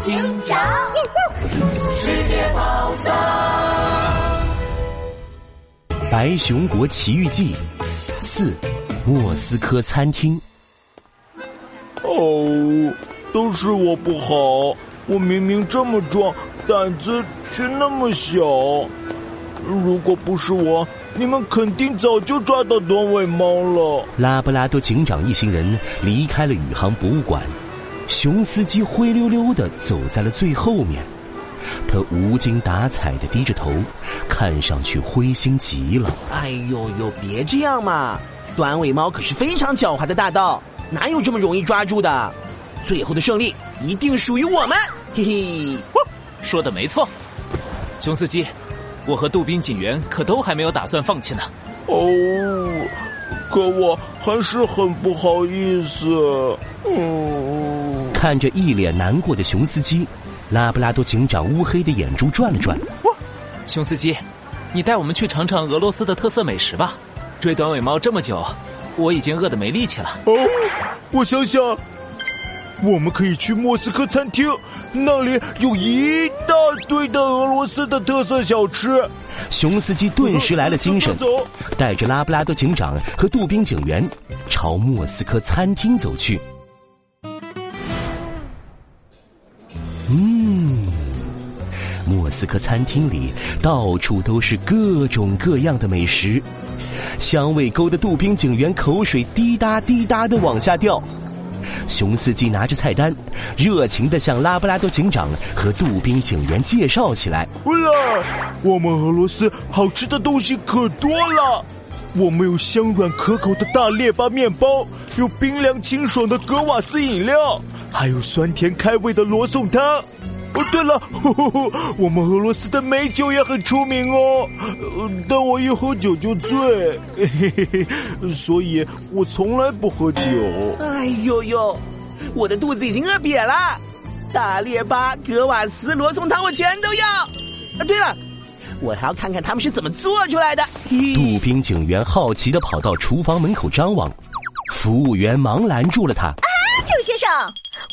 警长，世界宝藏，《白熊国奇遇记》四，莫斯科餐厅。哦，都是我不好，我明明这么壮，胆子却那么小。如果不是我，你们肯定早就抓到短尾猫了。拉布拉多警长一行人离开了宇航博物馆。熊司机灰溜溜的走在了最后面，他无精打采的低着头，看上去灰心极了。哎呦呦，别这样嘛！短尾猫可是非常狡猾的大盗，哪有这么容易抓住的？最后的胜利一定属于我们！嘿嘿，说的没错，熊司机，我和杜宾警员可都还没有打算放弃呢。哦，可我还是很不好意思。嗯。看着一脸难过的熊司机，拉布拉多警长乌黑的眼珠转了转。哇熊司机，你带我们去尝尝俄罗斯的特色美食吧。追短尾猫这么久，我已经饿得没力气了。哦，我想想，我们可以去莫斯科餐厅，那里有一大堆的俄罗斯的特色小吃。熊司机顿时来了精神，带着拉布拉多警长和杜宾警员朝莫斯科餐厅走去。斯科餐厅里到处都是各种各样的美食，香味勾得杜宾警员口水滴答滴答的往下掉。熊司机拿着菜单，热情的向拉布拉多警长和杜宾警员介绍起来：“啦，我们俄罗斯好吃的东西可多了，我们有香软可口的大列巴面包，有冰凉清爽的格瓦斯饮料。”还有酸甜开胃的罗宋汤。哦，对了，我们俄罗斯的美酒也很出名哦。但我一喝酒就醉，所以我从来不喝酒。哎呦呦，我的肚子已经饿瘪了。大列巴、格瓦斯、罗宋汤，我全都要。啊，对了，我还要看看他们是怎么做出来的。杜宾警员好奇的跑到厨房门口张望，服务员忙拦住了他。啊，这位先生。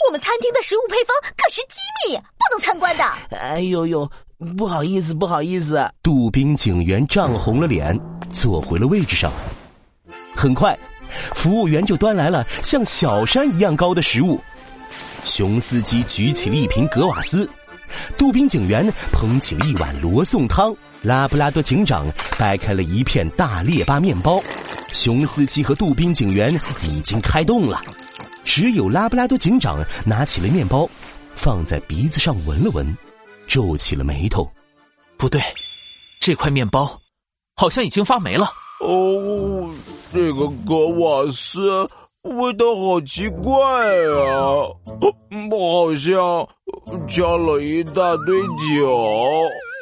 我们餐厅的食物配方可是机密，不能参观的。哎呦呦，不好意思，不好意思。杜宾警员涨红了脸，坐回了位置上。很快，服务员就端来了像小山一样高的食物。熊司机举起了一瓶格瓦斯，杜宾警员捧起了一碗罗宋汤，拉布拉多警长掰开了一片大列巴面包。熊司机和杜宾警员已经开动了。只有拉布拉多警长拿起了面包，放在鼻子上闻了闻，皱起了眉头。不对，这块面包好像已经发霉了。哦，这个格瓦斯味道好奇怪啊！我好像加了一大堆酒。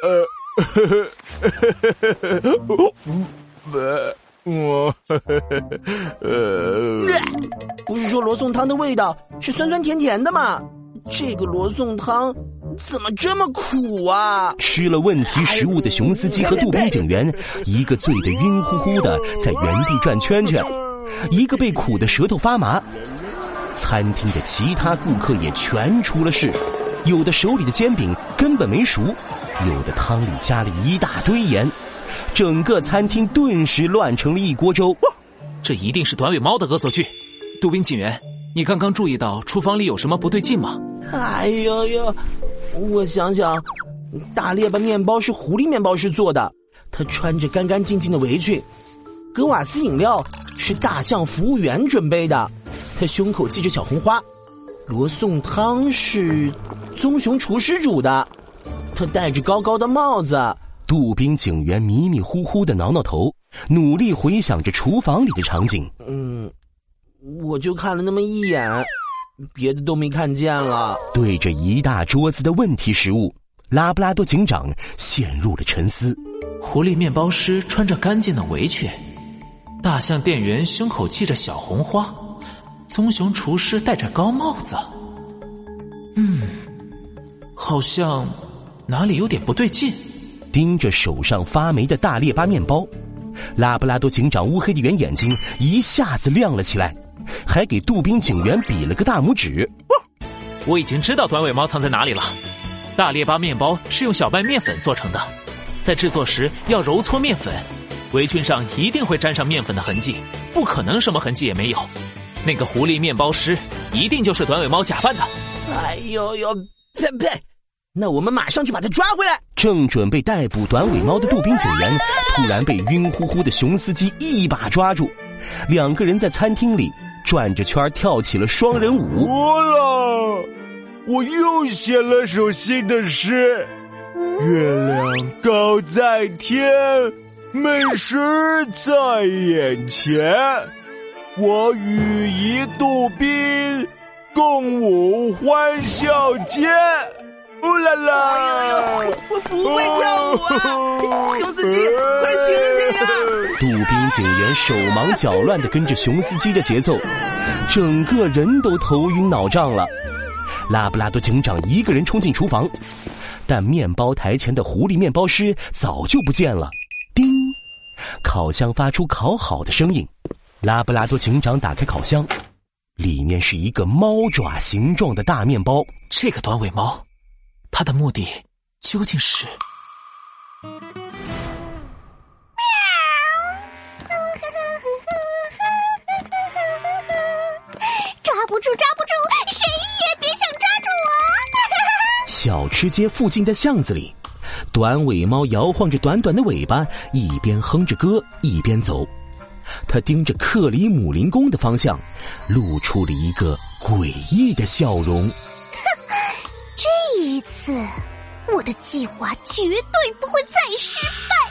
呃，我，呃，不是说罗宋汤的味道是酸酸甜甜的吗？这个罗宋汤怎么这么苦啊？吃了问题食物的熊司机和杜宾警员，一个醉得晕乎乎的在原地转圈圈，一个被苦的舌头发麻。餐厅的其他顾客也全出了事，有的手里的煎饼根本没熟，有的汤里加了一大堆盐。整个餐厅顿时乱成了一锅粥，这一定是短尾猫的恶作剧。杜宾警员，你刚刚注意到厨房里有什么不对劲吗？哎呦呦，我想想，大列巴面包是狐狸面包师做的，他穿着干干净净的围裙；格瓦斯饮料是大象服务员准备的，他胸口系着小红花；罗宋汤是棕熊厨师煮的，他戴着高高的帽子。杜宾警员迷迷糊糊的挠挠头，努力回想着厨房里的场景。嗯，我就看了那么一眼，别的都没看见了。对着一大桌子的问题食物，拉布拉多警长陷入了沉思。狐狸面包师穿着干净的围裙，大象店员胸口系着小红花，棕熊厨师戴着高帽子。嗯，好像哪里有点不对劲。盯着手上发霉的大列巴面包，拉布拉多警长乌黑的圆眼睛一下子亮了起来，还给杜宾警员比了个大拇指。我已经知道短尾猫藏在哪里了。大列巴面包是用小麦面粉做成的，在制作时要揉搓面粉，围裙上一定会沾上面粉的痕迹，不可能什么痕迹也没有。那个狐狸面包师一定就是短尾猫假扮的。哎呦呦，呸呸！那我们马上去把他抓回来。正准备逮捕短尾猫的杜宾警员，突然被晕乎乎的熊司机一把抓住。两个人在餐厅里转着圈跳起了双人舞。我了，我又写了首新的诗：月亮高在天，美食在眼前。我与一杜宾共舞欢笑间。呜啦啦！我不会跳舞啊！熊司机，快醒醒呀！杜宾警员手忙脚乱的跟着熊司机的节奏，整个人都头晕脑胀了。拉布拉多警长一个人冲进厨房，但面包台前的狐狸面包师早就不见了。叮，烤箱发出烤好的声音。拉布拉多警长打开烤箱，里面是一个猫爪形状的大面包。这个短尾猫。他的目的究竟是？抓不住，抓不住，谁也别想抓住我！小吃街附近的巷子里，短尾猫摇晃着短短的尾巴，一边哼着歌一边走。他盯着克里姆林宫的方向，露出了一个诡异的笑容。这一次，我的计划绝对不会再失败。